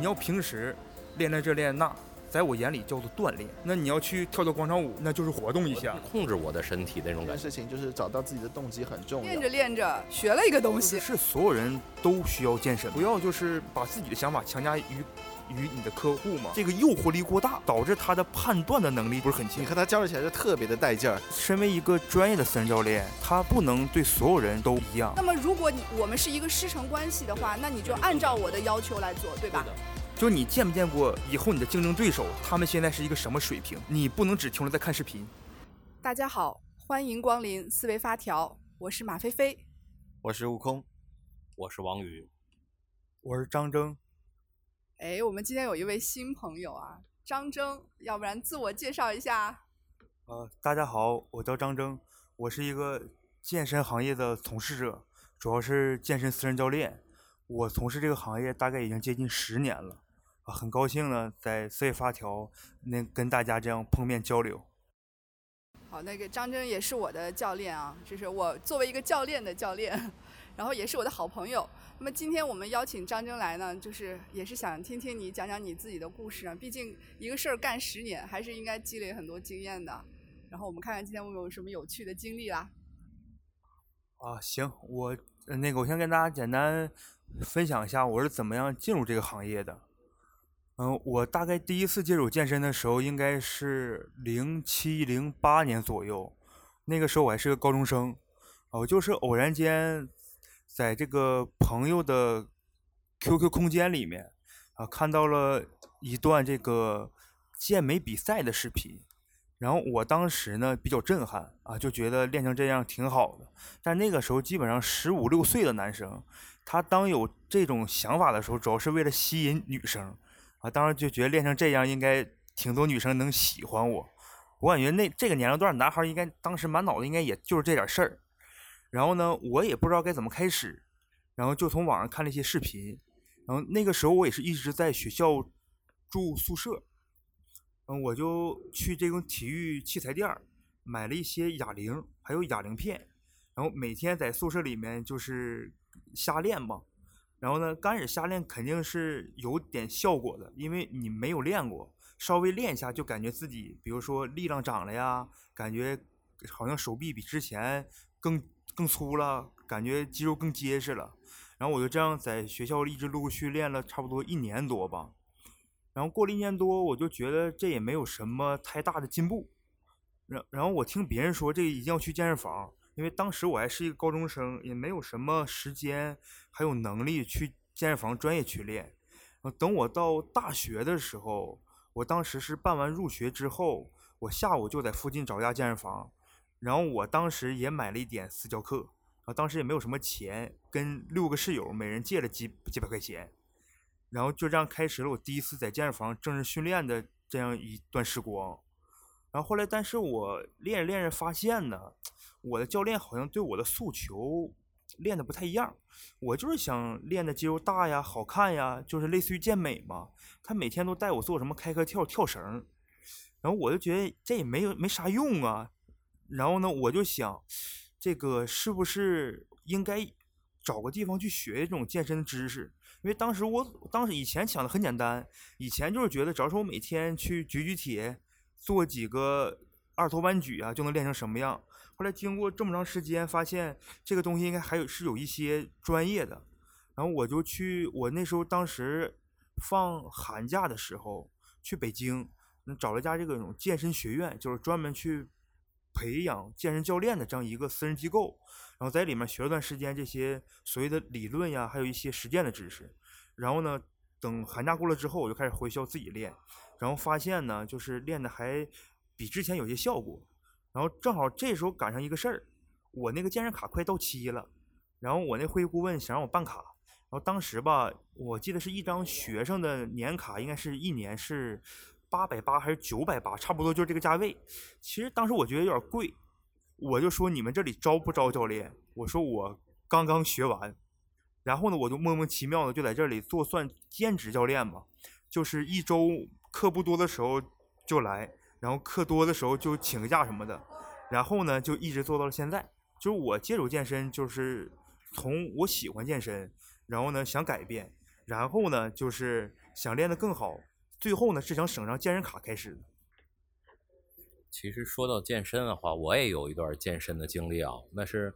你要平时练练这练那，在我眼里叫做锻炼。那你要去跳跳广场舞，那就是活动一下，控制我的身体那种感觉。事情就是找到自己的动机很重要。练着练着学了一个东西，是所有人都需要健身，不要就是把自己的想法强加于。于你的客户嘛，这个诱惑力过大，导致他的判断的能力不是很强。你和他交流起来就特别的带劲儿。身为一个专业的私人教练，他不能对所有人都一样。那么，如果你我们是一个师承关系的话，那你就按照我的要求来做，对吧？就你见没见过以后你的竞争对手，他们现在是一个什么水平？你不能只停留在看视频。大家好，欢迎光临思维发条，我是马飞飞，我是悟空，我是王宇，我是张征。哎，我们今天有一位新朋友啊，张征，要不然自我介绍一下。呃，大家好，我叫张征，我是一个健身行业的从事者，主要是健身私人教练。我从事这个行业大概已经接近十年了，啊，很高兴呢，在四月发条能跟大家这样碰面交流。好，那个张真也是我的教练啊，就是我作为一个教练的教练，然后也是我的好朋友。那么今天我们邀请张真来呢，就是也是想听听你讲讲你自己的故事啊。毕竟一个事儿干十年，还是应该积累很多经验的。然后我们看看今天我们有什么有趣的经历啦。啊，行，我那个我先跟大家简单分享一下我是怎么样进入这个行业的。嗯，我大概第一次接触健身的时候应该是零七零八年左右，那个时候我还是个高中生，我就是偶然间。在这个朋友的 QQ 空间里面啊，看到了一段这个健美比赛的视频，然后我当时呢比较震撼啊，就觉得练成这样挺好的。但那个时候基本上十五六岁的男生，他当有这种想法的时候，主要是为了吸引女生啊，当时就觉得练成这样应该挺多女生能喜欢我。我感觉那这个年龄段男孩应该当时满脑子应该也就是这点事儿。然后呢，我也不知道该怎么开始，然后就从网上看了一些视频，然后那个时候我也是一直在学校住宿舍，嗯，我就去这种体育器材店买了一些哑铃，还有哑铃片，然后每天在宿舍里面就是瞎练嘛。然后呢，刚开始瞎练肯定是有点效果的，因为你没有练过，稍微练一下就感觉自己，比如说力量长了呀，感觉好像手臂比之前更。更粗了，感觉肌肉更结实了。然后我就这样在学校一直陆续练了差不多一年多吧。然后过了一年多，我就觉得这也没有什么太大的进步。然然后我听别人说，这个一定要去健身房，因为当时我还是一个高中生，也没有什么时间还有能力去健身房专业去练。等我到大学的时候，我当时是办完入学之后，我下午就在附近找一家健身房。然后我当时也买了一点私教课，啊，当时也没有什么钱，跟六个室友每人借了几几百块钱，然后就这样开始了我第一次在健身房正式训练的这样一段时光。然后后来，但是我练着练着发现呢，我的教练好像对我的诉求练的不太一样。我就是想练的肌肉大呀、好看呀，就是类似于健美嘛。他每天都带我做什么开合跳、跳绳，然后我就觉得这也没有没啥用啊。然后呢，我就想，这个是不是应该找个地方去学这种健身知识？因为当时我当时以前想的很简单，以前就是觉得，只要是我每天去举举铁，做几个二头弯举啊，就能练成什么样。后来经过这么长时间，发现这个东西应该还有是有一些专业的。然后我就去，我那时候当时放寒假的时候去北京，找了家这个种健身学院，就是专门去。培养健身教练的这样一个私人机构，然后在里面学了段时间这些所谓的理论呀，还有一些实践的知识。然后呢，等寒假过了之后，我就开始回校自己练，然后发现呢，就是练的还比之前有些效果。然后正好这时候赶上一个事儿，我那个健身卡快到期了，然后我那会计顾问想让我办卡，然后当时吧，我记得是一张学生的年卡，应该是一年是。八百八还是九百八，差不多就是这个价位。其实当时我觉得有点贵，我就说你们这里招不招教练？我说我刚刚学完，然后呢，我就莫名其妙的就在这里做算兼职教练嘛，就是一周课不多的时候就来，然后课多的时候就请个假什么的，然后呢就一直做到了现在。就是我接触健身，就是从我喜欢健身，然后呢想改变，然后呢就是。想练得更好，最后呢是想省张健身卡开始的。其实说到健身的话，我也有一段健身的经历啊，那是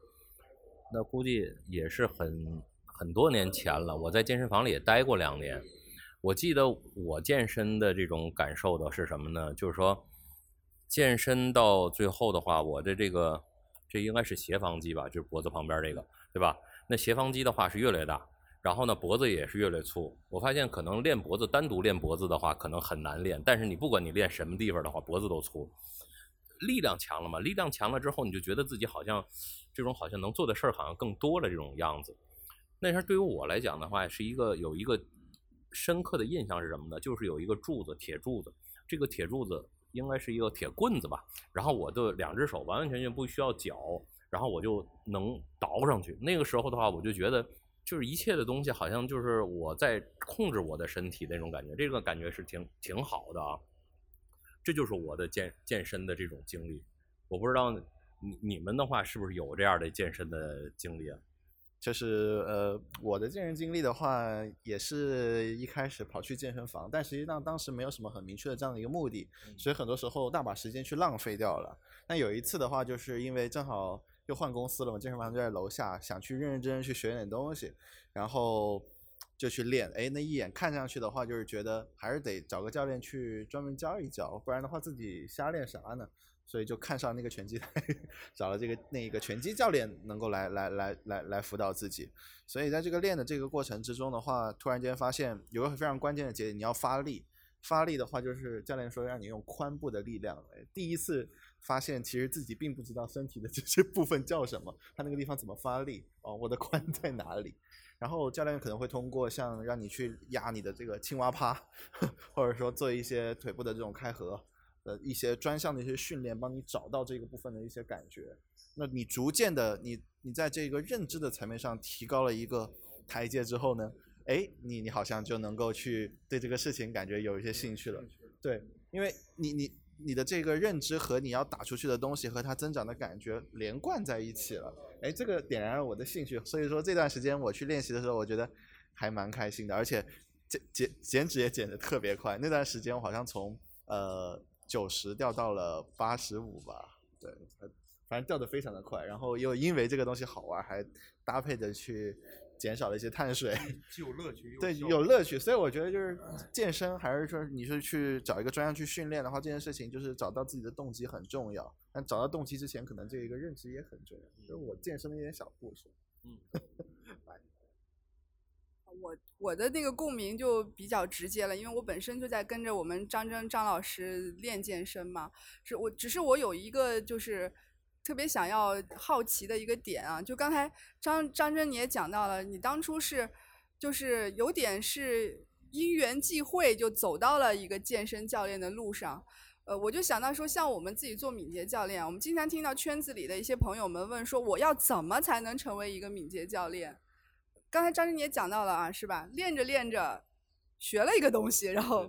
那估计也是很很多年前了。我在健身房里也待过两年。我记得我健身的这种感受的是什么呢？就是说，健身到最后的话，我的这个这应该是斜方肌吧，就是脖子旁边这个，对吧？那斜方肌的话是越来越大，然后呢脖子也是越来越粗。我发现可能练脖子单独练脖子的话可能很难练，但是你不管你练什么地方的话，脖子都粗。力量强了嘛？力量强了之后，你就觉得自己好像这种好像能做的事儿好像更多了这种样子。那时候对于我来讲的话，是一个有一个深刻的印象是什么呢？就是有一个柱子，铁柱子，这个铁柱子应该是一个铁棍子吧。然后我的两只手完完全全不需要脚，然后我就能倒上去。那个时候的话，我就觉得就是一切的东西好像就是我在控制我的身体那种感觉，这个感觉是挺挺好的啊。这就是我的健健身的这种经历，我不知道你你们的话是不是有这样的健身的经历啊？就是呃，我的健身经历的话，也是一开始跑去健身房，但实际上当时没有什么很明确的这样的一个目的，所以很多时候大把时间去浪费掉了。那有一次的话，就是因为正好又换公司了嘛，健身房就在楼下，想去认认真真去学点东西，然后。就去练，哎，那一眼看上去的话，就是觉得还是得找个教练去专门教一教，不然的话自己瞎练啥呢？所以就看上那个拳击台，找了这个那一个拳击教练能够来来来来来辅导自己。所以在这个练的这个过程之中的话，突然间发现有个非常关键的节点，你要发力。发力的话，就是教练说让你用髋部的力量。第一次发现，其实自己并不知道身体的 这些部分叫什么，他那个地方怎么发力？哦，我的髋在哪里？然后教练可能会通过像让你去压你的这个青蛙趴，或者说做一些腿部的这种开合，呃，一些专项的一些训练，帮你找到这个部分的一些感觉。那你逐渐的，你你在这个认知的层面上提高了一个台阶之后呢，哎，你你好像就能够去对这个事情感觉有一些兴趣了。对，因为你你你的这个认知和你要打出去的东西和它增长的感觉连贯在一起了。哎，这个点燃了我的兴趣，所以说这段时间我去练习的时候，我觉得还蛮开心的，而且减减减脂也减得特别快。那段时间我好像从呃九十掉到了八十五吧，对，反正掉的非常的快。然后又因为这个东西好玩，还搭配着去。减少了一些碳水，既有乐趣，对，有乐趣。所以我觉得就是健身，还是说你是去找一个专项去训练的话，这件事情就是找到自己的动机很重要。但找到动机之前，可能这一个认知也很重要。就是我健身的一点小故事。嗯，我我的那个共鸣就比较直接了，因为我本身就在跟着我们张真张老师练健身嘛。是我只是我有一个就是。特别想要好奇的一个点啊，就刚才张张真你也讲到了，你当初是就是有点是因缘际会就走到了一个健身教练的路上，呃，我就想到说，像我们自己做敏捷教练，我们经常听到圈子里的一些朋友们问说，我要怎么才能成为一个敏捷教练？刚才张真你也讲到了啊，是吧？练着练着学了一个东西，然后。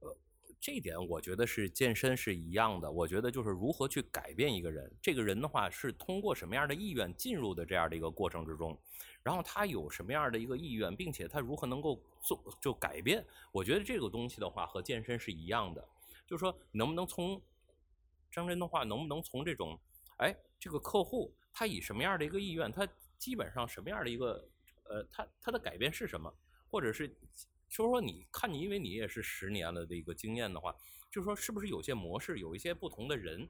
呃这一点我觉得是健身是一样的。我觉得就是如何去改变一个人，这个人的话是通过什么样的意愿进入的这样的一个过程之中，然后他有什么样的一个意愿，并且他如何能够做就改变。我觉得这个东西的话和健身是一样的，就是说能不能从张真的话，能不能从这种，哎，这个客户他以什么样的一个意愿，他基本上什么样的一个，呃，他他的改变是什么，或者是。就是说，你看你，因为你也是十年了的一个经验的话，就是说，是不是有些模式，有一些不同的人？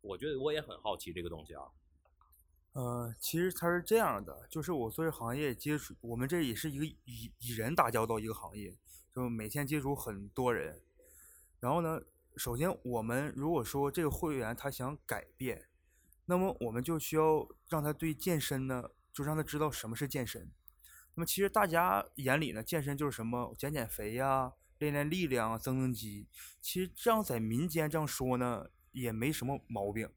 我觉得我也很好奇这个东西啊。呃，其实它是这样的，就是我做这行业接触，我们这也是一个以以人打交道一个行业，就每天接触很多人。然后呢，首先我们如果说这个会员他想改变，那么我们就需要让他对健身呢，就让他知道什么是健身。那么其实大家眼里呢，健身就是什么减减肥呀、练练力量啊、增增肌。其实这样在民间这样说呢，也没什么毛病。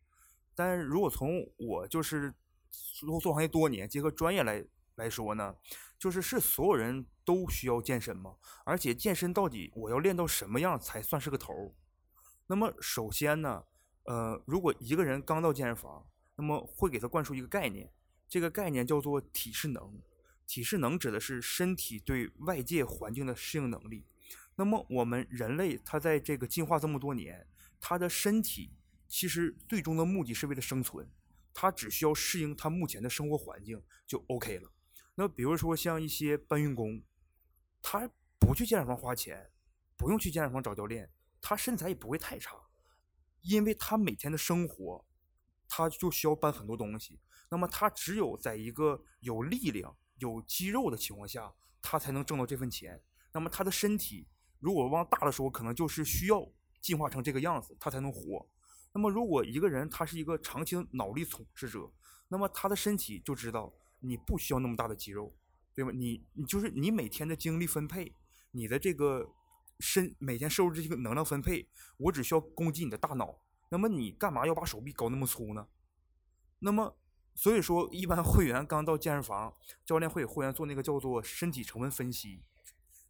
但如果从我就是做做行业多年，结合专业来来说呢，就是是所有人都需要健身吗？而且健身到底我要练到什么样才算是个头？那么首先呢，呃，如果一个人刚到健身房，那么会给他灌输一个概念，这个概念叫做体适能。体适能指的是身体对外界环境的适应能力。那么我们人类他在这个进化这么多年，他的身体其实最终的目的是为了生存，他只需要适应他目前的生活环境就 OK 了。那比如说像一些搬运工，他不去健身房花钱，不用去健身房找教练，他身材也不会太差，因为他每天的生活，他就需要搬很多东西。那么他只有在一个有力量、有肌肉的情况下，他才能挣到这份钱。那么他的身体，如果往大了说，可能就是需要进化成这个样子，他才能活。那么如果一个人他是一个长期的脑力从事者，那么他的身体就知道你不需要那么大的肌肉，对吧？你你就是你每天的精力分配，你的这个身每天摄入这些能量分配，我只需要攻击你的大脑。那么你干嘛要把手臂搞那么粗呢？那么所以说，一般会员刚到健身房，教练会给会员做那个叫做身体成分分析，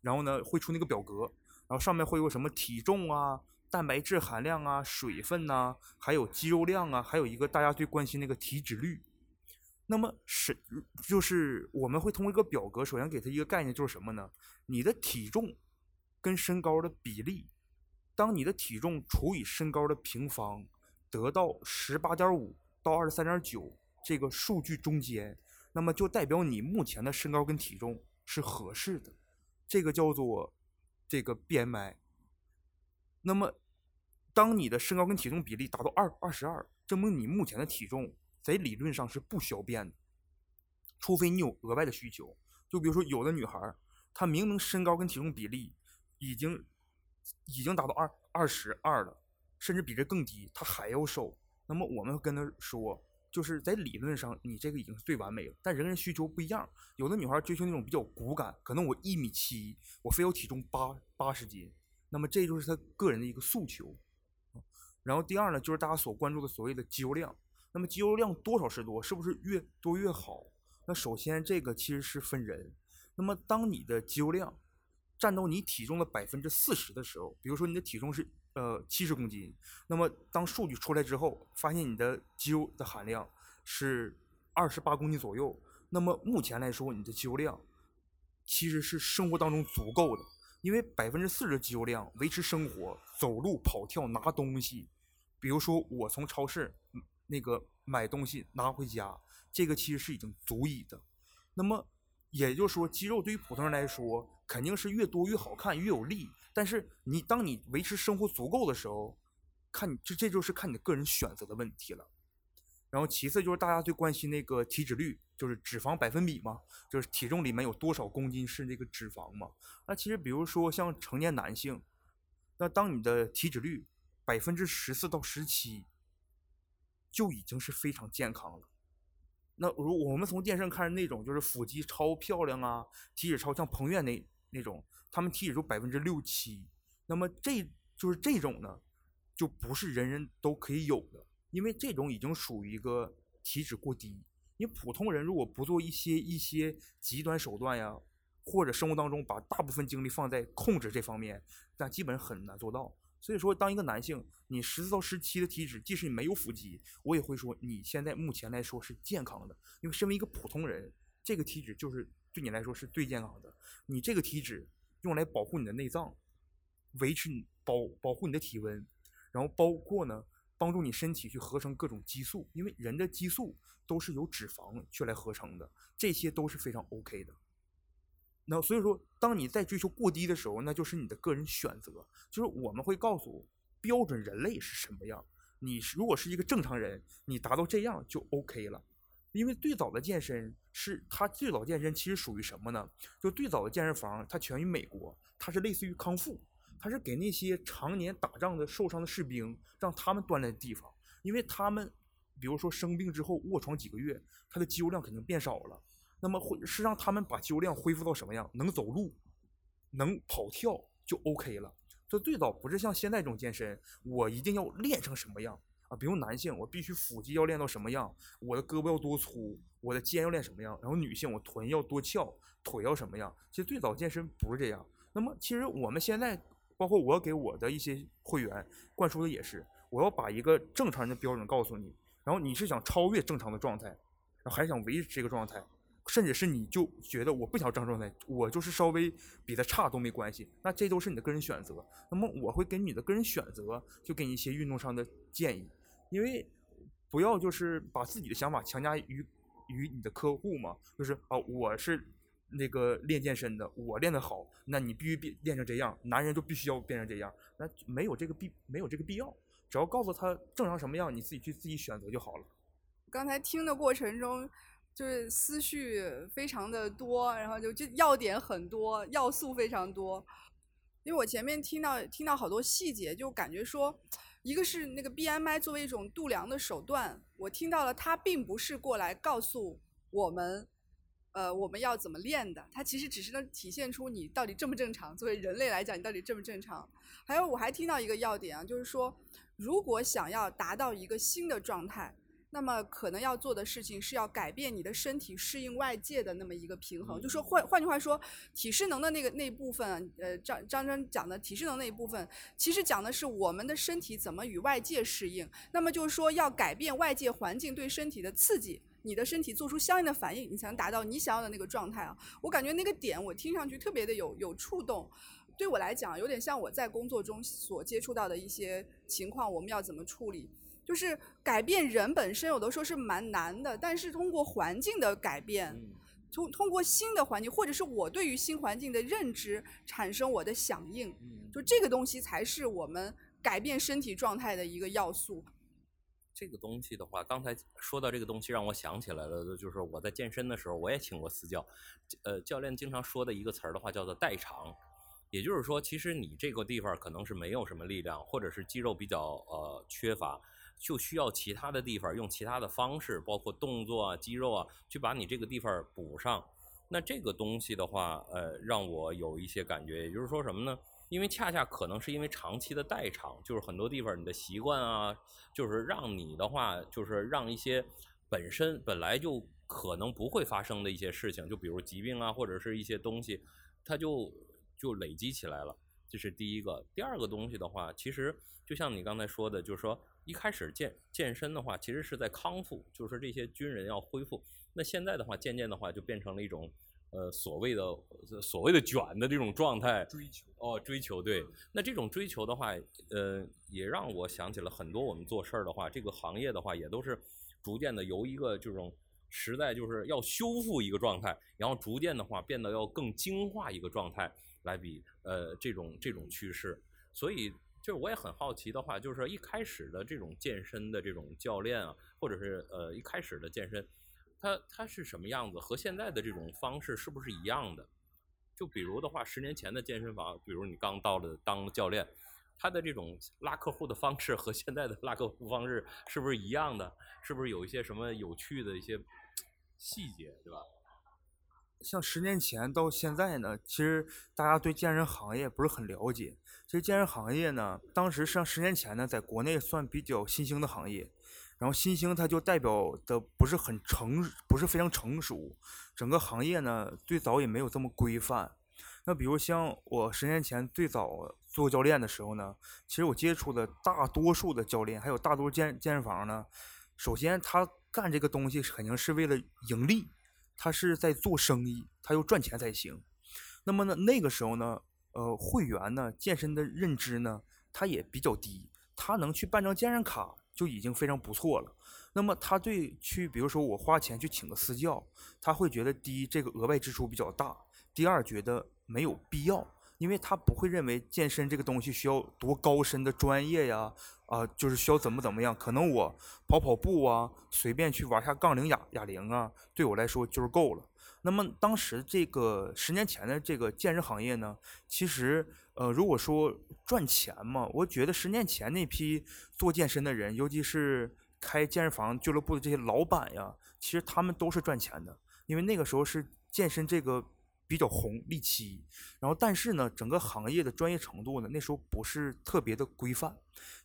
然后呢会出那个表格，然后上面会有什么体重啊、蛋白质含量啊、水分呐、还有肌肉量啊，还有一个大家最关心那个体脂率。那么是就是我们会通过一个表格，首先给他一个概念，就是什么呢？你的体重跟身高的比例，当你的体重除以身高的平方，得到十八点五到二十三点九这个数据中间，那么就代表你目前的身高跟体重是合适的，这个叫做这个 BMI。那么，当你的身高跟体重比例达到二二十二，证明你目前的体重在理论上是不需要变的，除非你有额外的需求。就比如说，有的女孩，她明明身高跟体重比例已经已经达到二二十二了，甚至比这更低，她还要瘦。那么我们跟她说，就是在理论上你这个已经是最完美了，但人跟人需求不一样。有的女孩追求那种比较骨感，可能我一米七，我非要体重八八十斤，那么这就是她个人的一个诉求。然后第二呢，就是大家所关注的所谓的肌肉量。那么肌肉量多少是多？是不是越多越好？那首先这个其实是分人。那么当你的肌肉量占到你体重的百分之四十的时候，比如说你的体重是呃七十公斤，那么当数据出来之后，发现你的肌肉的含量是二十八公斤左右，那么目前来说你的肌肉量其实是生活当中足够的，因为百分之四十的肌肉量维持生活、走路、跑跳、拿东西，比如说我从超市那个买东西拿回家，这个其实是已经足以的。那么也就是说，肌肉对于普通人来说，肯定是越多越好看，越有力。但是你当你维持生活足够的时候，看你这这就是看你的个人选择的问题了。然后其次就是大家最关心那个体脂率，就是脂肪百分比嘛，就是体重里面有多少公斤是那个脂肪嘛。那其实比如说像成年男性，那当你的体脂率百分之十四到十七，就已经是非常健康了。那如我们从电视看那种就是腹肌超漂亮啊，体脂超像彭越那那种，他们体脂就百分之六七，那么这就是这种呢，就不是人人都可以有的，因为这种已经属于一个体脂过低。因为普通人如果不做一些一些极端手段呀，或者生活当中把大部分精力放在控制这方面，那基本很难做到。所以说，当一个男性你十四到十七的体脂，即使你没有腹肌，我也会说你现在目前来说是健康的，因为身为一个普通人，这个体脂就是对你来说是最健康的。你这个体脂用来保护你的内脏，维持你保保护你的体温，然后包括呢帮助你身体去合成各种激素，因为人的激素都是由脂肪去来合成的，这些都是非常 OK 的。那所以说，当你在追求过低的时候，那就是你的个人选择。就是我们会告诉标准人类是什么样。你是如果是一个正常人，你达到这样就 OK 了。因为最早的健身是它最早健身其实属于什么呢？就最早的健身房它全于美国，它是类似于康复，它是给那些常年打仗的受伤的士兵让他们锻炼的地方。因为他们比如说生病之后卧床几个月，他的肌肉量肯定变少了。那么会是让他们把肌肉量恢复到什么样？能走路，能跑跳就 OK 了。这最早不是像现在这种健身，我一定要练成什么样啊？比如男性，我必须腹肌要练到什么样，我的胳膊要多粗，我的肩要练什么样。然后女性，我臀要多翘，腿要什么样？其实最早健身不是这样。那么其实我们现在，包括我给我的一些会员灌输的也是，我要把一个正常人的标准告诉你，然后你是想超越正常的状态，然后还想维持这个状态。甚至是你就觉得我不想张状态，我就是稍微比他差都没关系，那这都是你的个人选择。那么我会根据你的个人选择，就给你一些运动上的建议，因为不要就是把自己的想法强加于于你的客户嘛，就是啊，我是那个练健身的，我练得好，那你必须变练成这样，男人就必须要变成这样，那没有这个必没有这个必要，只要告诉他正常什么样，你自己去自己选择就好了。刚才听的过程中，就是思绪非常的多，然后就就要点很多，要素非常多。因为我前面听到听到好多细节，就感觉说，一个是那个 BMI 作为一种度量的手段，我听到了它并不是过来告诉我们，呃，我们要怎么练的，它其实只是能体现出你到底正不正常。作为人类来讲，你到底正不正常？还有我还听到一个要点啊，就是说，如果想要达到一个新的状态。那么可能要做的事情是要改变你的身体适应外界的那么一个平衡，就说换换句话说，体适能的那个那部分，呃，张张真讲的体适能那一部分，其实讲的是我们的身体怎么与外界适应。那么就是说要改变外界环境对身体的刺激，你的身体做出相应的反应，你才能达到你想要的那个状态啊。我感觉那个点我听上去特别的有有触动，对我来讲有点像我在工作中所接触到的一些情况，我们要怎么处理？就是改变人本身，有的时候是蛮难的，但是通过环境的改变，通通过新的环境，或者是我对于新环境的认知产生我的响应，就这个东西才是我们改变身体状态的一个要素。这个东西的话，刚才说到这个东西，让我想起来了，就是我在健身的时候，我也请过私教，呃，教练经常说的一个词儿的话叫做代偿，也就是说，其实你这个地方可能是没有什么力量，或者是肌肉比较呃缺乏。就需要其他的地方用其他的方式，包括动作啊、肌肉啊，去把你这个地方补上。那这个东西的话，呃，让我有一些感觉，也就是说什么呢？因为恰恰可能是因为长期的代偿，就是很多地方你的习惯啊，就是让你的话，就是让一些本身本来就可能不会发生的一些事情，就比如疾病啊，或者是一些东西，它就就累积起来了。这是第一个。第二个东西的话，其实就像你刚才说的，就是说。一开始健健身的话，其实是在康复，就是这些军人要恢复。那现在的话，渐渐的话就变成了一种，呃，所谓的所谓的卷的这种状态。追求哦，追求对。那这种追求的话，呃，也让我想起了很多我们做事儿的话，这个行业的话，也都是逐渐的由一个这种时代就是要修复一个状态，然后逐渐的话变得要更精化一个状态来比呃这种这种趋势，所以。就是我也很好奇的话，就是说一开始的这种健身的这种教练啊，或者是呃一开始的健身，他他是什么样子？和现在的这种方式是不是一样的？就比如的话，十年前的健身房，比如你刚到了当教练，他的这种拉客户的方式和现在的拉客户方式是不是一样的？是不是有一些什么有趣的一些细节，对吧？像十年前到现在呢，其实大家对健身行业不是很了解。其实健身行业呢，当时像十年前呢，在国内算比较新兴的行业。然后新兴它就代表的不是很成，不是非常成熟。整个行业呢，最早也没有这么规范。那比如像我十年前最早做教练的时候呢，其实我接触的大多数的教练，还有大多健健身房呢，首先他干这个东西肯定是为了盈利。他是在做生意，他要赚钱才行。那么呢，那个时候呢，呃，会员呢，健身的认知呢，他也比较低。他能去办张健身卡就已经非常不错了。那么他对去，比如说我花钱去请个私教，他会觉得第一，这个额外支出比较大；第二，觉得没有必要。因为他不会认为健身这个东西需要多高深的专业呀，啊，就是需要怎么怎么样。可能我跑跑步啊，随便去玩下杠铃、哑哑铃啊，对我来说就是够了。那么当时这个十年前的这个健身行业呢，其实呃，如果说赚钱嘛，我觉得十年前那批做健身的人，尤其是开健身房俱乐部的这些老板呀，其实他们都是赚钱的，因为那个时候是健身这个。比较红利期，然后但是呢，整个行业的专业程度呢，那时候不是特别的规范，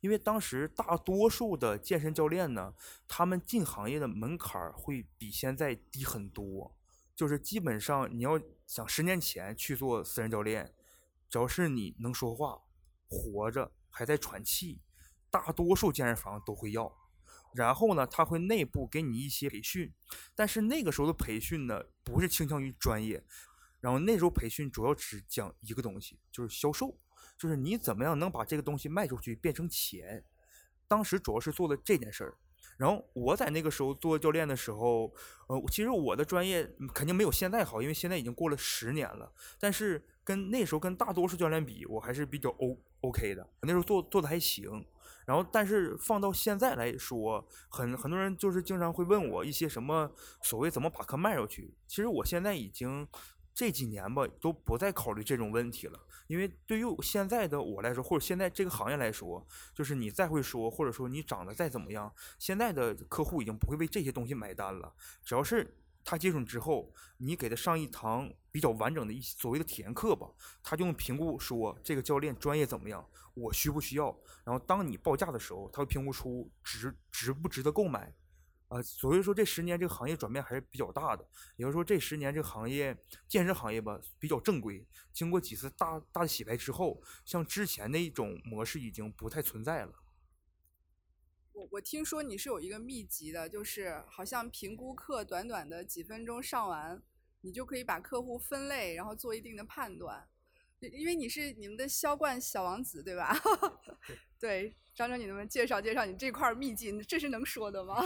因为当时大多数的健身教练呢，他们进行业的门槛会比现在低很多，就是基本上你要想十年前去做私人教练，只要是你能说话、活着还在喘气，大多数健身房都会要。然后呢，他会内部给你一些培训，但是那个时候的培训呢，不是倾向于专业，然后那时候培训主要只讲一个东西，就是销售，就是你怎么样能把这个东西卖出去变成钱。当时主要是做的这件事儿。然后我在那个时候做教练的时候，呃，其实我的专业肯定没有现在好，因为现在已经过了十年了。但是跟那时候跟大多数教练比，我还是比较 O OK 的。那时候做做的还行。然后，但是放到现在来说，很很多人就是经常会问我一些什么所谓怎么把课卖出去。其实我现在已经这几年吧，都不再考虑这种问题了。因为对于现在的我来说，或者现在这个行业来说，就是你再会说，或者说你长得再怎么样，现在的客户已经不会为这些东西买单了。只要是他接触之后，你给他上一堂比较完整的一所谓的体验课吧，他就能评估说这个教练专业怎么样，我需不需要。然后当你报价的时候，他会评估出值值不值得购买。啊，所以说这十年这个行业转变还是比较大的。也就是说，这十年这个行业健身行业吧比较正规，经过几次大大的洗牌之后，像之前那种模式已经不太存在了。我我听说你是有一个秘籍的，就是好像评估课短短的几分钟上完，你就可以把客户分类，然后做一定的判断。因为你是你们的销冠小王子，对吧？对，张张，你能不能介绍介绍你这块秘籍？这是能说的吗？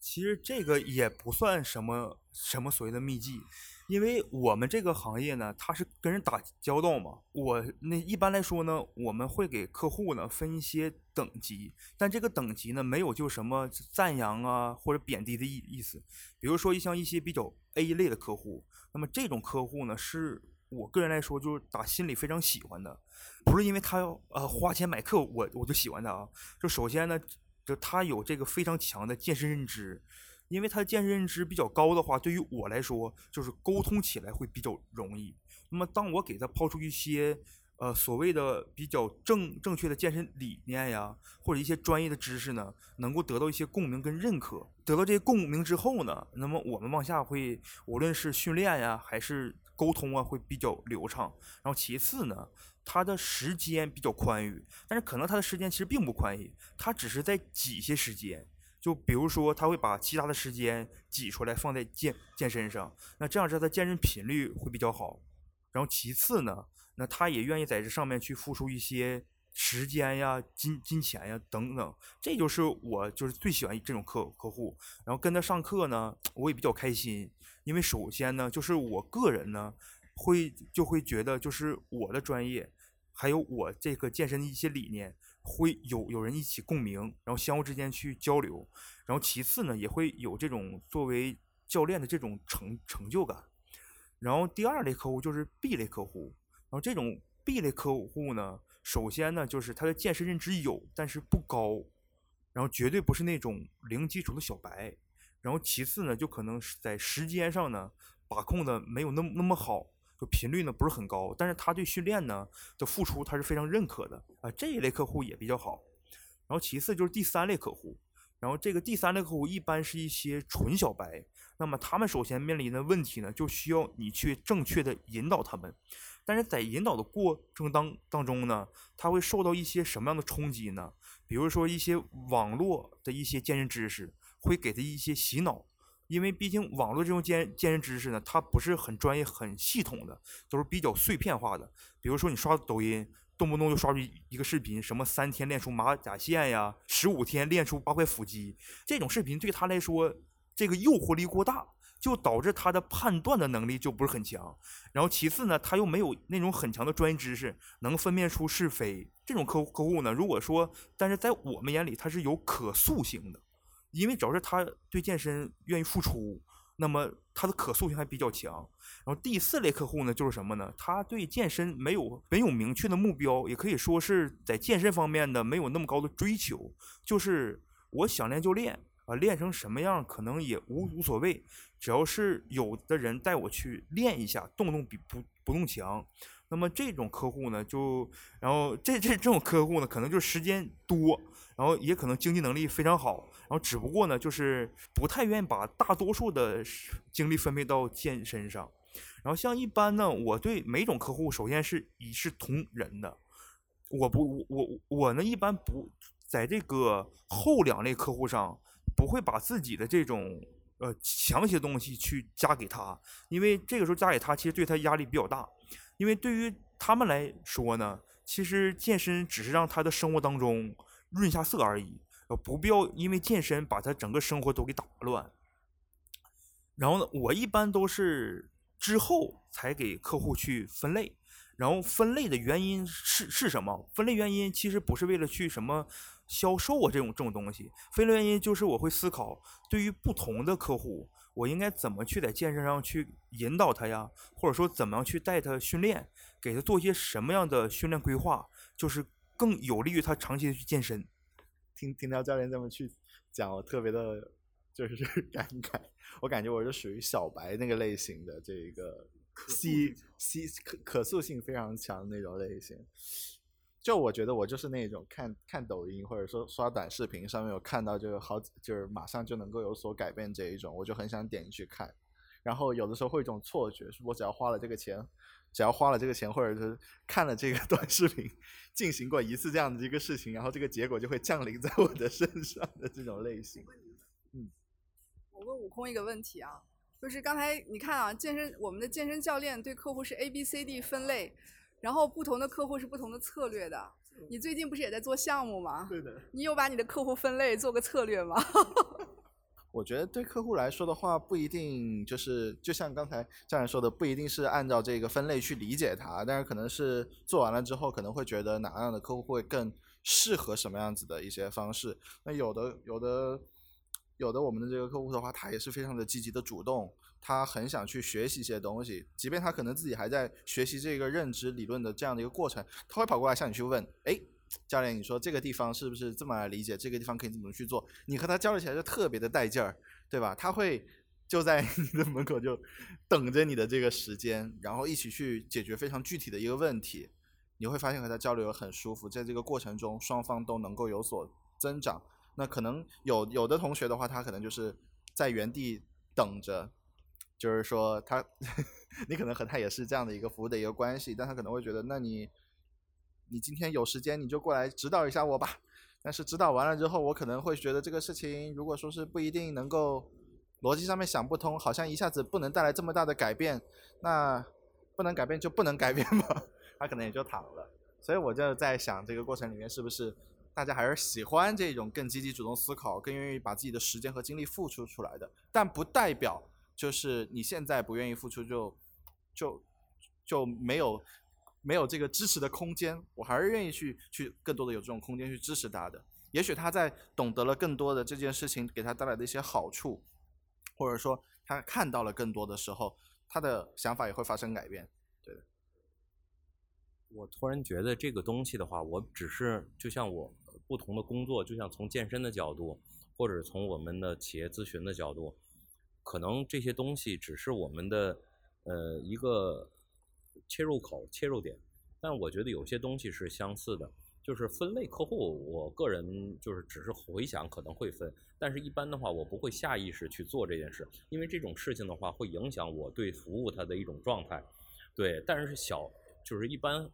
其实这个也不算什么什么所谓的秘籍，因为我们这个行业呢，它是跟人打交道嘛。我那一般来说呢，我们会给客户呢分一些等级，但这个等级呢没有就什么赞扬啊或者贬低的意意思。比如说像一些比较 A 类的客户，那么这种客户呢是我个人来说就是打心里非常喜欢的，不是因为他要呃花钱买课我我就喜欢他啊。就首先呢。就他有这个非常强的健身认知，因为他健身认知比较高的话，对于我来说就是沟通起来会比较容易。那么当我给他抛出一些呃所谓的比较正正确的健身理念呀，或者一些专业的知识呢，能够得到一些共鸣跟认可。得到这些共鸣之后呢，那么我们往下会无论是训练呀，还是沟通啊，会比较流畅。然后其次呢。他的时间比较宽裕，但是可能他的时间其实并不宽裕，他只是在挤些时间。就比如说，他会把其他的时间挤出来放在健健身上，那这样子他的健身频率会比较好。然后其次呢，那他也愿意在这上面去付出一些时间呀、金金钱呀等等。这就是我就是最喜欢这种客客户。然后跟他上课呢，我也比较开心，因为首先呢，就是我个人呢会就会觉得就是我的专业。还有我这个健身的一些理念，会有有人一起共鸣，然后相互之间去交流，然后其次呢，也会有这种作为教练的这种成成就感。然后第二类客户就是 B 类客户，然后这种 B 类客户呢，首先呢就是他的健身认知有，但是不高，然后绝对不是那种零基础的小白。然后其次呢，就可能是在时间上呢把控的没有那么那么好。就频率呢不是很高，但是他对训练呢的付出他是非常认可的啊，这一类客户也比较好。然后其次就是第三类客户，然后这个第三类客户一般是一些纯小白，那么他们首先面临的问题呢，就需要你去正确的引导他们，但是在引导的过程当当中呢，他会受到一些什么样的冲击呢？比如说一些网络的一些健身知识会给他一些洗脑。因为毕竟网络这种健健身知识呢，它不是很专业、很系统的，都是比较碎片化的。比如说你刷抖音，动不动就刷出一个视频，什么三天练出马甲线呀，十五天练出八块腹肌，这种视频对他来说，这个诱惑力过大，就导致他的判断的能力就不是很强。然后其次呢，他又没有那种很强的专业知识，能分辨出是非。这种客客户呢，如果说，但是在我们眼里，他是有可塑性的。因为主要是他对健身愿意付出，那么他的可塑性还比较强。然后第四类客户呢，就是什么呢？他对健身没有没有明确的目标，也可以说是在健身方面的没有那么高的追求。就是我想练就练啊，练成什么样可能也无无所谓，只要是有的人带我去练一下，动动比不不动强。那么这种客户呢，就然后这这这种客户呢，可能就时间多，然后也可能经济能力非常好。然后只不过呢，就是不太愿意把大多数的精力分配到健身上。然后像一般呢，我对每种客户首先是一视同仁的。我不，我我呢一般不在这个后两类客户上，不会把自己的这种呃强些东西去加给他，因为这个时候加给他，其实对他压力比较大。因为对于他们来说呢，其实健身只是让他的生活当中润下色而已，呃，不必要因为健身把他整个生活都给打乱。然后呢，我一般都是之后才给客户去分类。然后分类的原因是是什么？分类原因其实不是为了去什么销售啊这种这种东西。分类原因就是我会思考，对于不同的客户，我应该怎么去在健身上去引导他呀？或者说怎么样去带他训练，给他做一些什么样的训练规划，就是更有利于他长期的去健身。听听到教练这么去讲，我特别的就是 感慨。我感觉我是属于小白那个类型的这个。吸吸可可塑性非常强的那种类型，就我觉得我就是那种看看抖音或者说刷短视频上面有看到就是好就是马上就能够有所改变这一种，我就很想点进去看。然后有的时候会一种错觉，是我只要花了这个钱，只要花了这个钱或者是看了这个 短视频，进行过一次这样的一个事情，然后这个结果就会降临在我的身上的这种类型。嗯，我问悟空一个问题啊。就是刚才你看啊，健身我们的健身教练对客户是 A B C D 分类，然后不同的客户是不同的策略的。你最近不是也在做项目吗？对的。你有把你的客户分类做个策略吗？我觉得对客户来说的话，不一定就是就像刚才教练说的，不一定是按照这个分类去理解它，但是可能是做完了之后，可能会觉得哪样的客户会更适合什么样子的一些方式。那有的有的。有的我们的这个客户的话，他也是非常的积极的主动，他很想去学习一些东西，即便他可能自己还在学习这个认知理论的这样的一个过程，他会跑过来向你去问，哎，教练，你说这个地方是不是这么来理解？这个地方可以怎么去做？你和他交流起来就特别的带劲儿，对吧？他会就在你的门口就等着你的这个时间，然后一起去解决非常具体的一个问题，你会发现和他交流很舒服，在这个过程中双方都能够有所增长。那可能有有的同学的话，他可能就是在原地等着，就是说他，你可能和他也是这样的一个服务的一个关系，但他可能会觉得，那你，你今天有时间你就过来指导一下我吧。但是指导完了之后，我可能会觉得这个事情，如果说是不一定能够逻辑上面想不通，好像一下子不能带来这么大的改变，那不能改变就不能改变嘛，他可能也就躺了。所以我就在想，这个过程里面是不是？大家还是喜欢这种更积极主动思考、更愿意把自己的时间和精力付出出来的，但不代表就是你现在不愿意付出就就就没有没有这个支持的空间。我还是愿意去去更多的有这种空间去支持他的。也许他在懂得了更多的这件事情给他带来的一些好处，或者说他看到了更多的时候，他的想法也会发生改变。对。我突然觉得这个东西的话，我只是就像我。不同的工作，就像从健身的角度，或者从我们的企业咨询的角度，可能这些东西只是我们的呃一个切入口、切入点。但我觉得有些东西是相似的，就是分类客户。我个人就是只是回想可能会分，但是一般的话，我不会下意识去做这件事，因为这种事情的话会影响我对服务他的一种状态。对，但是小就是一般。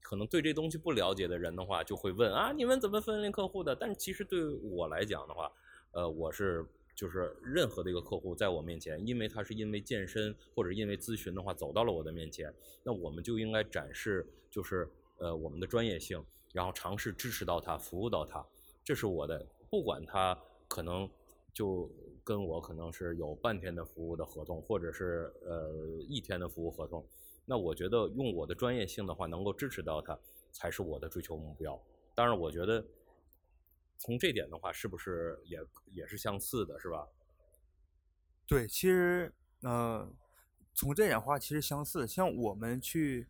可能对这东西不了解的人的话，就会问啊，你们怎么分类客户的？但其实对我来讲的话，呃，我是就是任何的一个客户在我面前，因为他是因为健身或者因为咨询的话走到了我的面前，那我们就应该展示就是呃我们的专业性，然后尝试支持到他，服务到他，这是我的。不管他可能就跟我可能是有半天的服务的合同，或者是呃一天的服务合同。那我觉得用我的专业性的话，能够支持到他，才是我的追求目标。当然，我觉得从这点的话，是不是也也是相似的，是吧？对，其实呃，从这点话，其实相似。像我们去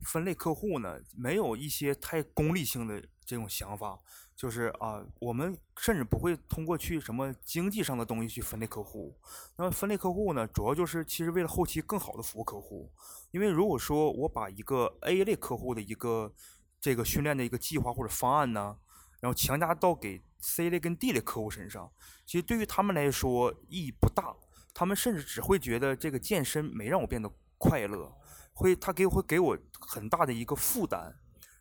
分类客户呢，没有一些太功利性的这种想法。就是啊，我们甚至不会通过去什么经济上的东西去分类客户。那么分类客户呢，主要就是其实为了后期更好的服务客户。因为如果说我把一个 A 类客户的一个这个训练的一个计划或者方案呢，然后强加到给 C 类跟 D 类客户身上，其实对于他们来说意义不大。他们甚至只会觉得这个健身没让我变得快乐，会他给会给我很大的一个负担。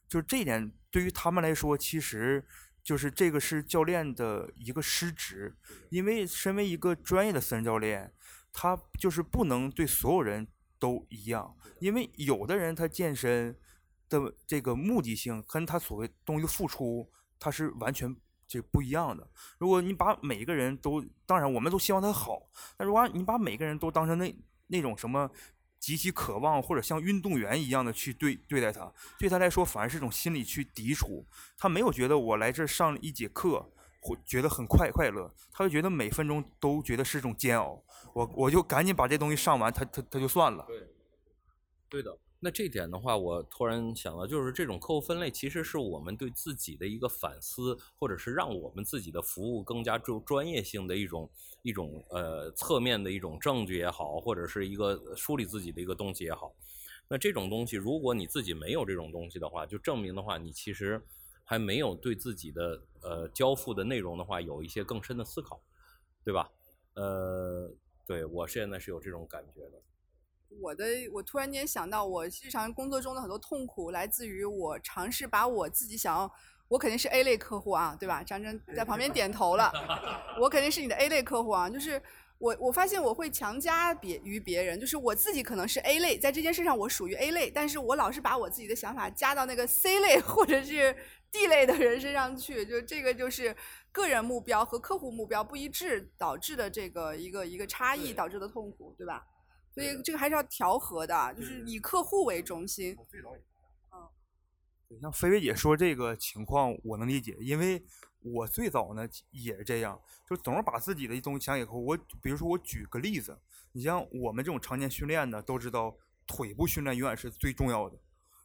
就是这一点对于他们来说，其实。就是这个是教练的一个失职，因为身为一个专业的私人教练，他就是不能对所有人都一样，因为有的人他健身的这个目的性跟他所谓东西付出，他是完全这不一样的。如果你把每个人都，当然我们都希望他好，但如果你把每个人都当成那那种什么极其渴望或者像运动员一样的去对对待他，对他来说反而是一种心理去抵触。他没有觉得我来这上一节课会觉得很快快乐，他会觉得每分钟都觉得是一种煎熬。我我就赶紧把这东西上完，他他他就算了。对，对的。那这点的话，我突然想到，就是这种客户分类其实是我们对自己的一个反思，或者是让我们自己的服务更加就专业性的一种一种呃侧面的一种证据也好，或者是一个梳理自己的一个东西也好。那这种东西，如果你自己没有这种东西的话，就证明的话，你其实还没有对自己的呃交付的内容的话有一些更深的思考，对吧？呃，对我现在是有这种感觉的。我的，我突然间想到，我日常工作中的很多痛苦来自于我尝试把我自己想要，我肯定是 A 类客户啊，对吧？张真在旁边点头了，我肯定是你的 A 类客户啊，就是我我发现我会强加别于别人，就是我自己可能是 A 类，在这件事上我属于 A 类，但是我老是把我自己的想法加到那个 C 类 或者是 D 类的人身上去，就这个就是个人目标和客户目标不一致导致的这个一个一个差异导致的痛苦，对吧？所以这个还是要调和的，就是以客户为中心。嗯，像菲菲姐说这个情况，我能理解，因为我最早呢也是这样，就总是把自己的东西想给客户。我比如说，我举个例子，你像我们这种常年训练的，都知道腿部训练永远是最重要的。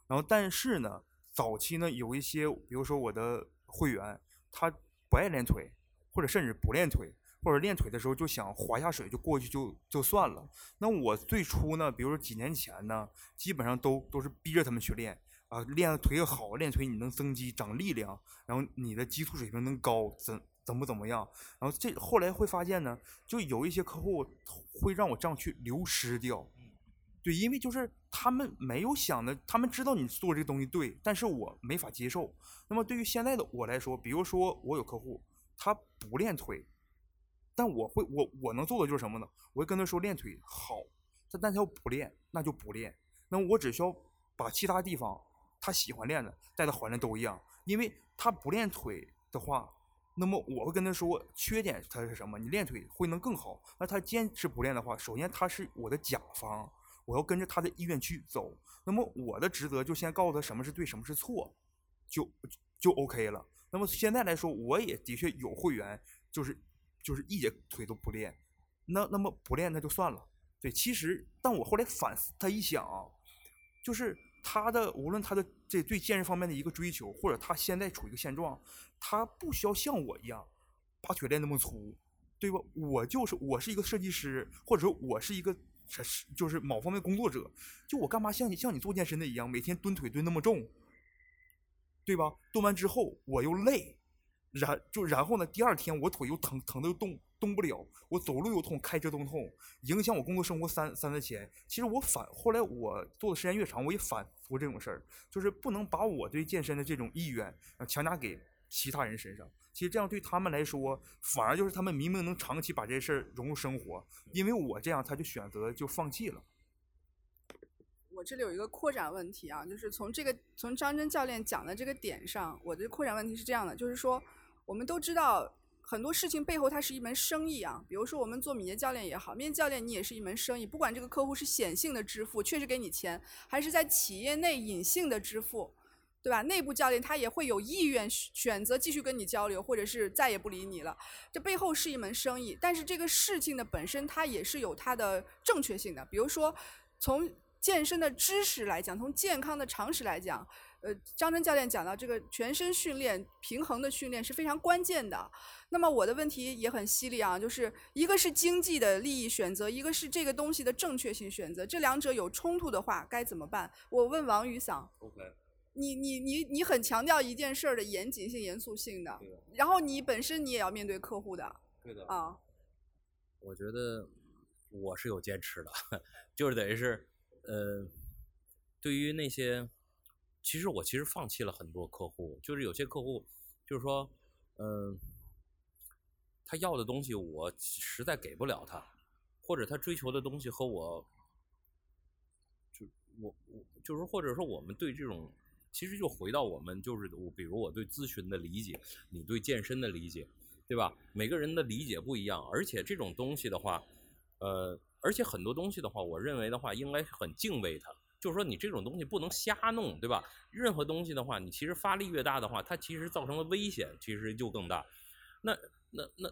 然后，但是呢，早期呢有一些，比如说我的会员，他不爱练腿，或者甚至不练腿。或者练腿的时候就想滑下水就过去就就算了。那我最初呢，比如说几年前呢，基本上都都是逼着他们去练啊，练腿好，练腿你能增肌长力量，然后你的激素水平能高，怎怎么怎么样？然后这后来会发现呢，就有一些客户会让我这样去流失掉。对，因为就是他们没有想的，他们知道你做这个东西对，但是我没法接受。那么对于现在的我来说，比如说我有客户，他不练腿。但我会，我我能做的就是什么呢？我会跟他说练腿好，但但他要不练，那就不练。那我只需要把其他地方他喜欢练的带到环练都一样。因为他不练腿的话，那么我会跟他说缺点他是什么？你练腿会能更好。那他坚持不练的话，首先他是我的甲方，我要跟着他的意愿去走。那么我的职责就先告诉他什么是对，什么是错，就就 OK 了。那么现在来说，我也的确有会员就是。就是一节腿都不练，那那么不练那就算了。对，其实但我后来反思他一想啊，就是他的无论他的这对健身方面的一个追求，或者他现在处于一个现状，他不需要像我一样把腿练那么粗，对吧？我就是我是一个设计师，或者说我是一个就是某方面工作者，就我干嘛像你像你做健身的一样，每天蹲腿蹲那么重，对吧？蹲完之后我又累。然就然后呢？第二天我腿又疼，疼的又动动不了，我走路又痛，开车都痛，影响我工作生活三三分钱。其实我反后来我做的时间越长，我也反复这种事儿，就是不能把我对健身的这种意愿强加给其他人身上。其实这样对他们来说，反而就是他们明明能长期把这事儿融入生活，因为我这样，他就选择就放弃了。我这里有一个扩展问题啊，就是从这个从张真教练讲的这个点上，我的扩展问题是这样的，就是说。我们都知道很多事情背后它是一门生意啊，比如说我们做敏捷教练也好，敏捷教练你也是一门生意，不管这个客户是显性的支付，确实给你钱，还是在企业内隐性的支付，对吧？内部教练他也会有意愿选择继续跟你交流，或者是再也不理你了，这背后是一门生意，但是这个事情的本身它也是有它的正确性的，比如说从健身的知识来讲，从健康的常识来讲。呃，张真教练讲到这个全身训练、平衡的训练是非常关键的。那么我的问题也很犀利啊，就是一个是经济的利益选择，一个是这个东西的正确性选择，这两者有冲突的话该怎么办？我问王宇桑。OK。你你你你很强调一件事儿的严谨性、严肃性的，然后你本身你也要面对客户的。对的。啊。我觉得我是有坚持的，就是等于是呃，对于那些。其实我其实放弃了很多客户，就是有些客户，就是说，嗯，他要的东西我实在给不了他，或者他追求的东西和我，就我我就是或者说我们对这种，其实就回到我们就是我，比如我对咨询的理解，你对健身的理解，对吧？每个人的理解不一样，而且这种东西的话，呃，而且很多东西的话，我认为的话，应该很敬畏它。就是说，你这种东西不能瞎弄，对吧？任何东西的话，你其实发力越大的话，它其实造成的危险其实就更大。那那那，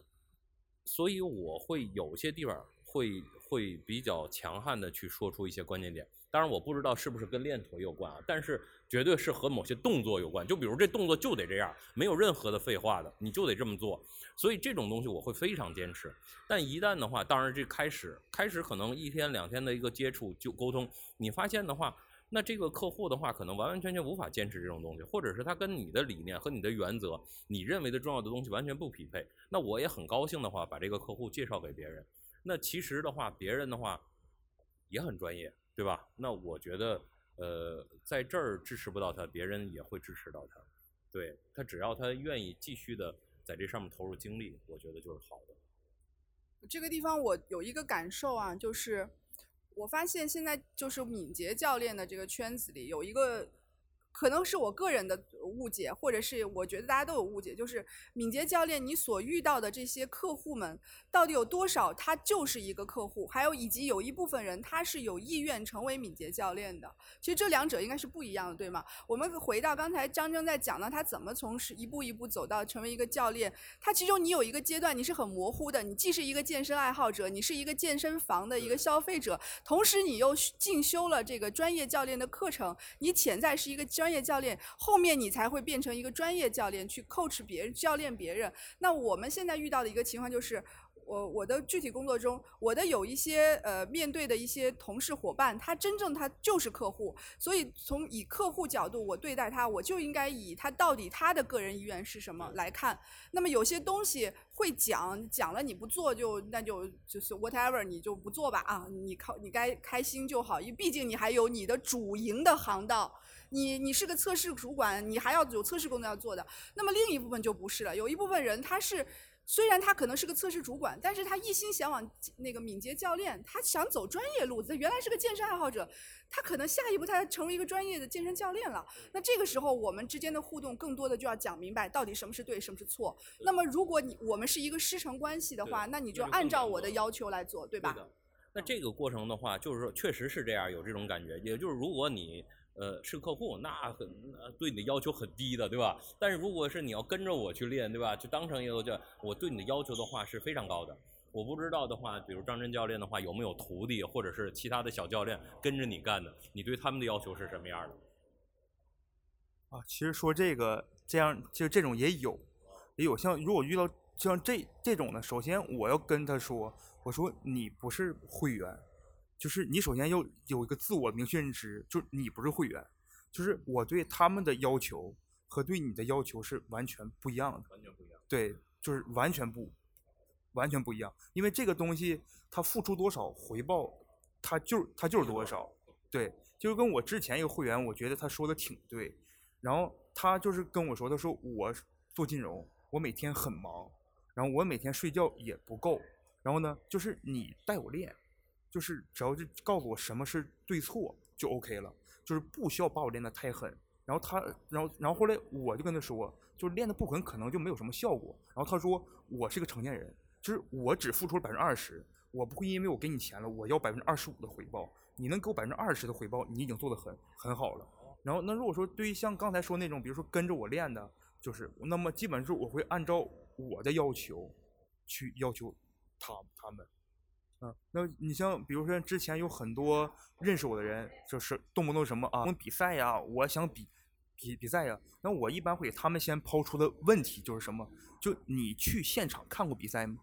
所以我会有些地方会会比较强悍的去说出一些关键点。当然，我不知道是不是跟练腿有关啊，但是绝对是和某些动作有关。就比如这动作就得这样，没有任何的废话的，你就得这么做。所以这种东西我会非常坚持。但一旦的话，当然这开始开始可能一天两天的一个接触就沟通，你发现的话，那这个客户的话可能完完全全无法坚持这种东西，或者是他跟你的理念和你的原则，你认为的重要的东西完全不匹配。那我也很高兴的话，把这个客户介绍给别人。那其实的话，别人的话也很专业。对吧？那我觉得，呃，在这儿支持不到他，别人也会支持到他。对他，只要他愿意继续的在这上面投入精力，我觉得就是好的。这个地方我有一个感受啊，就是我发现现在就是敏捷教练的这个圈子里有一个。可能是我个人的误解，或者是我觉得大家都有误解，就是敏捷教练，你所遇到的这些客户们，到底有多少他就是一个客户，还有以及有一部分人他是有意愿成为敏捷教练的。其实这两者应该是不一样的，对吗？我们回到刚才张征在讲到他怎么从是一步一步走到成为一个教练，他其中你有一个阶段你是很模糊的，你既是一个健身爱好者，你是一个健身房的一个消费者，同时你又进修了这个专业教练的课程，你潜在是一个专。专业教练后面你才会变成一个专业教练去 coach 别人教练别人。那我们现在遇到的一个情况就是，我我的具体工作中，我的有一些呃面对的一些同事伙伴，他真正他就是客户，所以从以客户角度我对待他，我就应该以他到底他的个人意愿是什么来看。那么有些东西会讲讲了你不做就那就就是 whatever 你就不做吧啊，你靠你该开心就好，因为毕竟你还有你的主营的航道。你你是个测试主管，你还要有测试工作要做的。那么另一部分就不是了，有一部分人他是，虽然他可能是个测试主管，但是他一心想往那个敏捷教练，他想走专业路子。原来是个健身爱好者，他可能下一步他成为一个专业的健身教练了。那这个时候我们之间的互动更多的就要讲明白到底什么是对，什么是错。那么如果你我们是一个师承关系的话，那你就按照我的要求来做，对吧？那这个过程的话，就是说确实是这样，有这种感觉。也就是如果你。呃，是客户，那很对你的要求很低的，对吧？但是如果是你要跟着我去练，对吧？就当成一个叫我对你的要求的话是非常高的。我不知道的话，比如张真教练的话，有没有徒弟或者是其他的小教练跟着你干的？你对他们的要求是什么样的？啊，其实说这个这样就这种也有，也有像如果遇到像这这种的，首先我要跟他说，我说你不是会员。就是你首先要有一个自我明确认知，就是你不是会员，就是我对他们的要求和对你的要求是完全不一样的，完全不一样。对，就是完全不，完全不一样。因为这个东西，他付出多少回报，他就他就是多少。对，就是跟我之前一个会员，我觉得他说的挺对。然后他就是跟我说，他说我做金融，我每天很忙，然后我每天睡觉也不够。然后呢，就是你带我练。就是只要就告诉我什么是对错就 OK 了，就是不需要把我练得太狠。然后他，然后然后后来我就跟他说，就是练得不狠可能就没有什么效果。然后他说我是个成年人，就是我只付出了百分之二十，我不会因为我给你钱了，我要百分之二十五的回报。你能给我百分之二十的回报，你已经做得很很好了。然后那如果说对于像刚才说那种，比如说跟着我练的，就是那么基本上我会按照我的要求去要求他他们。嗯，那你像比如说之前有很多认识我的人，就是动不动什么啊，比赛呀，我想比比比赛呀。那我一般会给他们先抛出的问题就是什么？就你去现场看过比赛吗？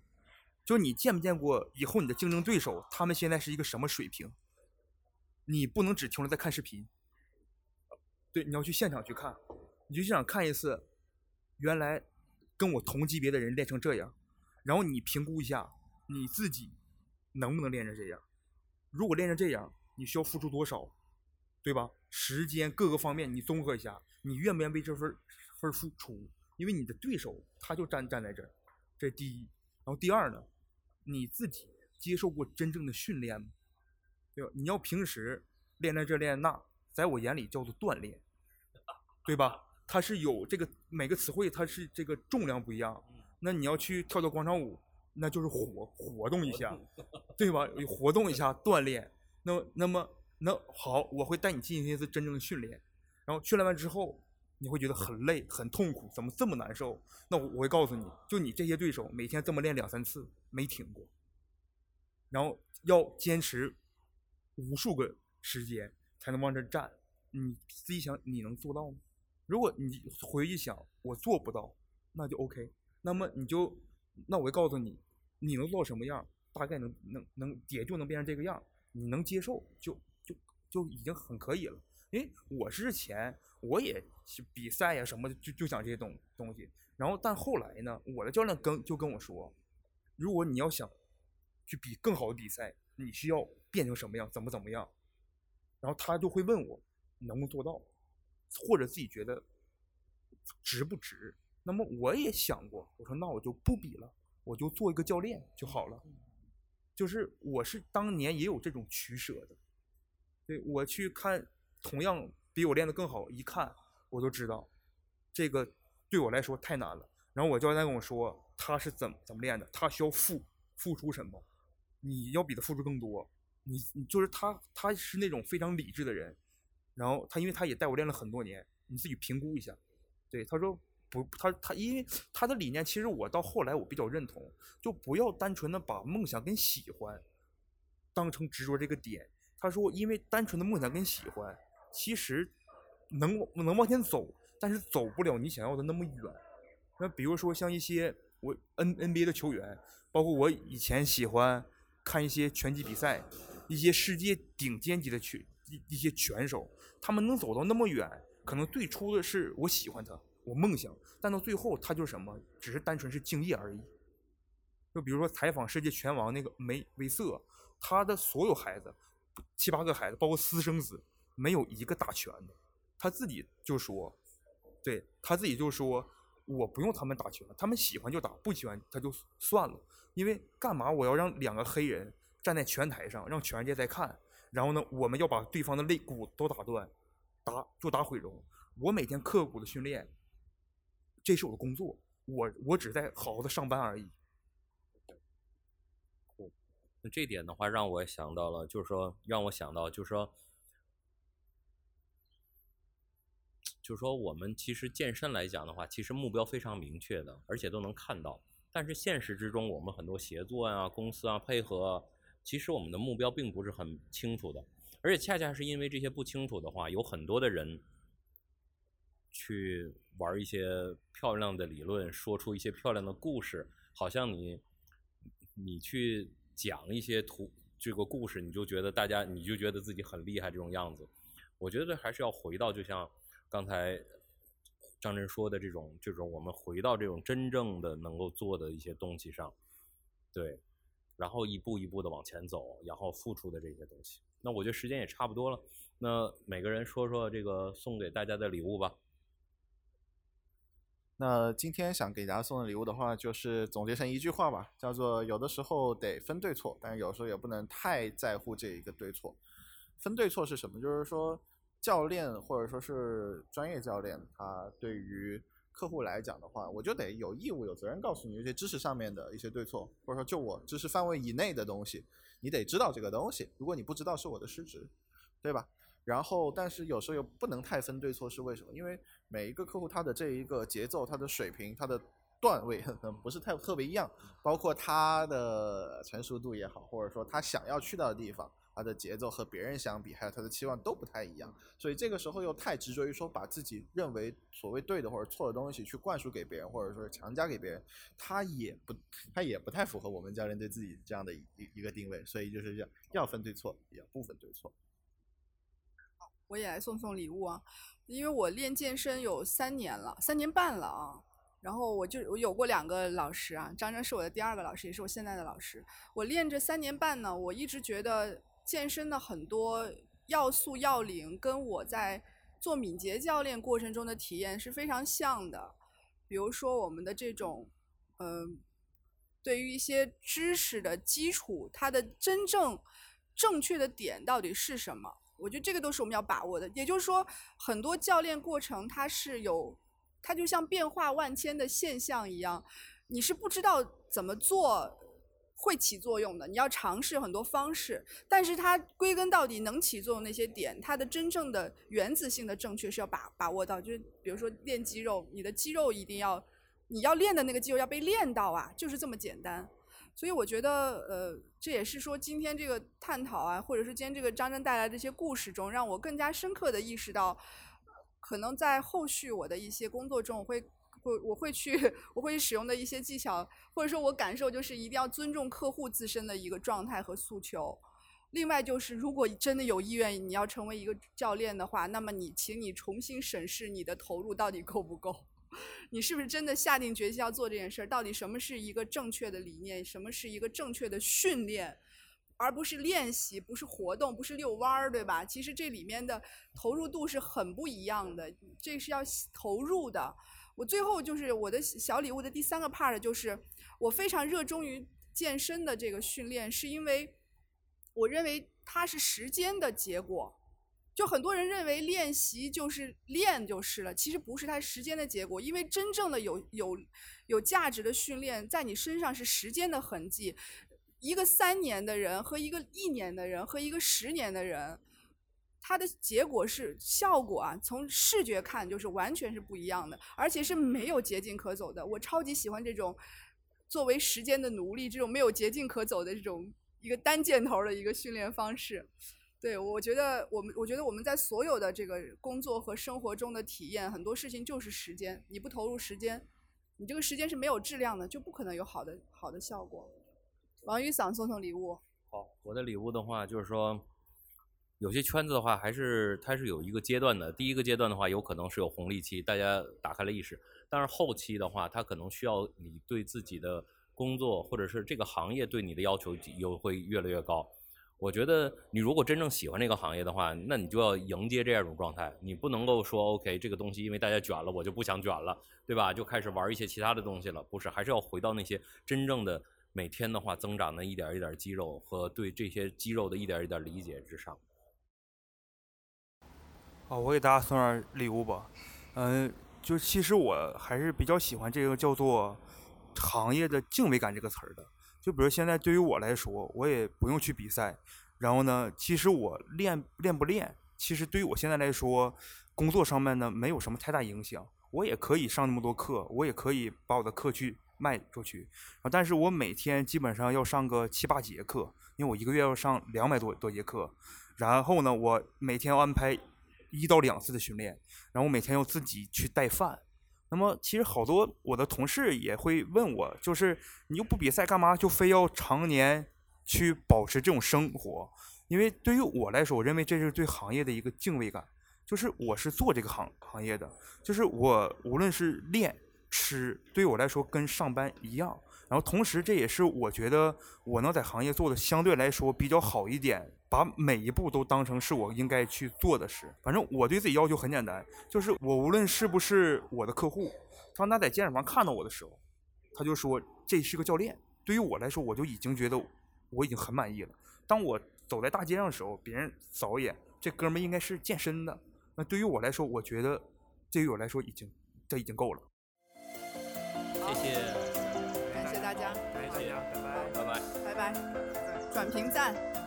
就你见没见过以后你的竞争对手他们现在是一个什么水平？你不能只停留在看视频，对，你要去现场去看，你去现场看一次，原来跟我同级别的人练成这样，然后你评估一下你自己。能不能练成这样？如果练成这样，你需要付出多少，对吧？时间各个方面你综合一下，你愿不愿意为这份份付出？因为你的对手他就站站在这儿，这是第一。然后第二呢，你自己接受过真正的训练吗？对吧？你要平时练练这练那，在我眼里叫做锻炼，对吧？它是有这个每个词汇，它是这个重量不一样。那你要去跳跳广场舞，那就是活活动一下，对吧？活动一下锻炼。那那么那好，我会带你进行一次真正的训练。然后训练完之后，你会觉得很累、很痛苦，怎么这么难受？那我我会告诉你，就你这些对手每天这么练两三次没停过，然后要坚持无数个时间才能往这站。你自己想，你能做到吗？如果你回去想，我做不到，那就 OK。那么你就，那我会告诉你，你能做什么样，大概能能能也就能变成这个样，你能接受就就就已经很可以了。因为我之前我也比赛呀什么，就就想这些东东西。然后但后来呢，我的教练跟就跟我说，如果你要想去比更好的比赛，你需要变成什么样，怎么怎么样。然后他就会问我能不能做到，或者自己觉得值不值。那么我也想过，我说那我就不比了，我就做一个教练就好了。就是我是当年也有这种取舍的，对我去看。同样比我练得更好，一看我就知道，这个对我来说太难了。然后我教练跟我说，他是怎么怎么练的，他需要付付出什么，你要比他付出更多。你你就是他，他是那种非常理智的人。然后他因为他也带我练了很多年，你自己评估一下。对，他说不，他他因为他的理念，其实我到后来我比较认同，就不要单纯的把梦想跟喜欢当成执着这个点。他说，因为单纯的梦想跟喜欢。其实能能往前走，但是走不了你想要的那么远。那比如说像一些我 N NBA 的球员，包括我以前喜欢看一些拳击比赛，一些世界顶尖级的拳一一些拳手，他们能走到那么远，可能最初的是我喜欢他，我梦想，但到最后他就是什么，只是单纯是敬业而已。就比如说采访世界拳王那个梅威瑟，他的所有孩子，七八个孩子，包括私生子。没有一个打拳的，他自己就说，对他自己就说，我不用他们打拳，他们喜欢就打，不喜欢他就算了。因为干嘛我要让两个黑人站在拳台上，让全世界在看，然后呢，我们要把对方的肋骨都打断，打就打毁容。我每天刻苦的训练，这是我的工作，我我只在好好的上班而已。那这点的话，让我想到了，就是说，让我想到，就是说。就是说，我们其实健身来讲的话，其实目标非常明确的，而且都能看到。但是现实之中，我们很多协作啊、公司啊配合，其实我们的目标并不是很清楚的。而且恰恰是因为这些不清楚的话，有很多的人去玩一些漂亮的理论，说出一些漂亮的故事，好像你你去讲一些图这个故事，你就觉得大家你就觉得自己很厉害这种样子。我觉得还是要回到，就像。刚才张震说的这种，这种我们回到这种真正的能够做的一些东西上，对，然后一步一步的往前走，然后付出的这些东西。那我觉得时间也差不多了，那每个人说说这个送给大家的礼物吧。那今天想给大家送的礼物的话，就是总结成一句话吧，叫做有的时候得分对错，但是有时候也不能太在乎这一个对错。分对错是什么？就是说。教练或者说是专业教练，他对于客户来讲的话，我就得有义务、有责任告诉你一些知识上面的一些对错，或者说就我知识范围以内的东西，你得知道这个东西。如果你不知道，是我的失职，对吧？然后，但是有时候又不能太分对错，是为什么？因为每一个客户他的这一个节奏、他的水平、他的段位可能不是太特别一样，包括他的成熟度也好，或者说他想要去到的地方。他的节奏和别人相比，还有他的期望都不太一样，所以这个时候又太执着于说把自己认为所谓对的或者错的东西去灌输给别人，或者说是强加给别人，他也不，他也不太符合我们教练对自己这样的一一个定位，所以就是要要分对错，也要不分对错。我也来送送礼物啊，因为我练健身有三年了，三年半了啊。然后我就我有过两个老师啊，张张是我的第二个老师，也是我现在的老师。我练这三年半呢，我一直觉得。健身的很多要素要领跟我在做敏捷教练过程中的体验是非常像的，比如说我们的这种，嗯、对于一些知识的基础，它的真正正确的点到底是什么？我觉得这个都是我们要把握的。也就是说，很多教练过程它是有，它就像变化万千的现象一样，你是不知道怎么做会起作用的。你要尝试很多方式，但是它归根到底能起作用那些点，它的真正的原子性的正确是要把把握到。就是比如说练肌肉，你的肌肉一定要，你要练的那个肌肉要被练到啊，就是这么简单。所以我觉得，呃，这也是说今天这个探讨啊，或者是今天这个张真带来这些故事中，让我更加深刻的意识到，可能在后续我的一些工作中，我会会我会去我会使用的一些技巧，或者说我感受就是一定要尊重客户自身的一个状态和诉求。另外就是，如果真的有意愿你要成为一个教练的话，那么你请你重新审视你的投入到底够不够。你是不是真的下定决心要做这件事儿？到底什么是一个正确的理念？什么是一个正确的训练？而不是练习，不是活动，不是遛弯儿，对吧？其实这里面的投入度是很不一样的，这是要投入的。我最后就是我的小礼物的第三个 part，就是我非常热衷于健身的这个训练，是因为我认为它是时间的结果。就很多人认为练习就是练就是了，其实不是，它时间的结果。因为真正的有有有价值的训练，在你身上是时间的痕迹。一个三年的人和一个一年的人和一个十年的人，它的结果是效果啊，从视觉看就是完全是不一样的，而且是没有捷径可走的。我超级喜欢这种作为时间的奴隶，这种没有捷径可走的这种一个单箭头的一个训练方式。对，我觉得我们，我觉得我们在所有的这个工作和生活中的体验，很多事情就是时间。你不投入时间，你这个时间是没有质量的，就不可能有好的好的效果。王雨伞送送礼物。好，我的礼物的话就是说，有些圈子的话还是它是有一个阶段的。第一个阶段的话，有可能是有红利期，大家打开了意识。但是后期的话，它可能需要你对自己的工作或者是这个行业对你的要求有会越来越高。我觉得你如果真正喜欢这个行业的话，那你就要迎接这样一种状态。你不能够说 OK 这个东西因为大家卷了，我就不想卷了，对吧？就开始玩一些其他的东西了。不是，还是要回到那些真正的每天的话增长的一点一点肌肉和对这些肌肉的一点一点理解之上。好，我给大家送点礼物吧。嗯，就其实我还是比较喜欢这个叫做行业的敬畏感这个词儿的。就比如现在对于我来说，我也不用去比赛，然后呢，其实我练练不练，其实对于我现在来说，工作上面呢没有什么太大影响。我也可以上那么多课，我也可以把我的课去卖出去，但是我每天基本上要上个七八节课，因为我一个月要上两百多多节课，然后呢，我每天要安排一到两次的训练，然后我每天要自己去带饭。那么其实好多我的同事也会问我，就是你又不比赛，干嘛就非要常年去保持这种生活？因为对于我来说，我认为这是对行业的一个敬畏感，就是我是做这个行行业的，就是我无论是练吃，对于我来说跟上班一样。然后同时，这也是我觉得我能在行业做的相对来说比较好一点，把每一步都当成是我应该去做的事。反正我对自己要求很简单，就是我无论是不是我的客户，当他在健身房看到我的时候，他就说这是个教练。对于我来说，我就已经觉得我已经很满意了。当我走在大街上的时候，别人扫一眼，这哥们应该是健身的。那对于我来说，我觉得对于我来说已经这已经够了。谢谢。感谢大家，感谢大家，拜拜。拜拜。拜拜，转评赞。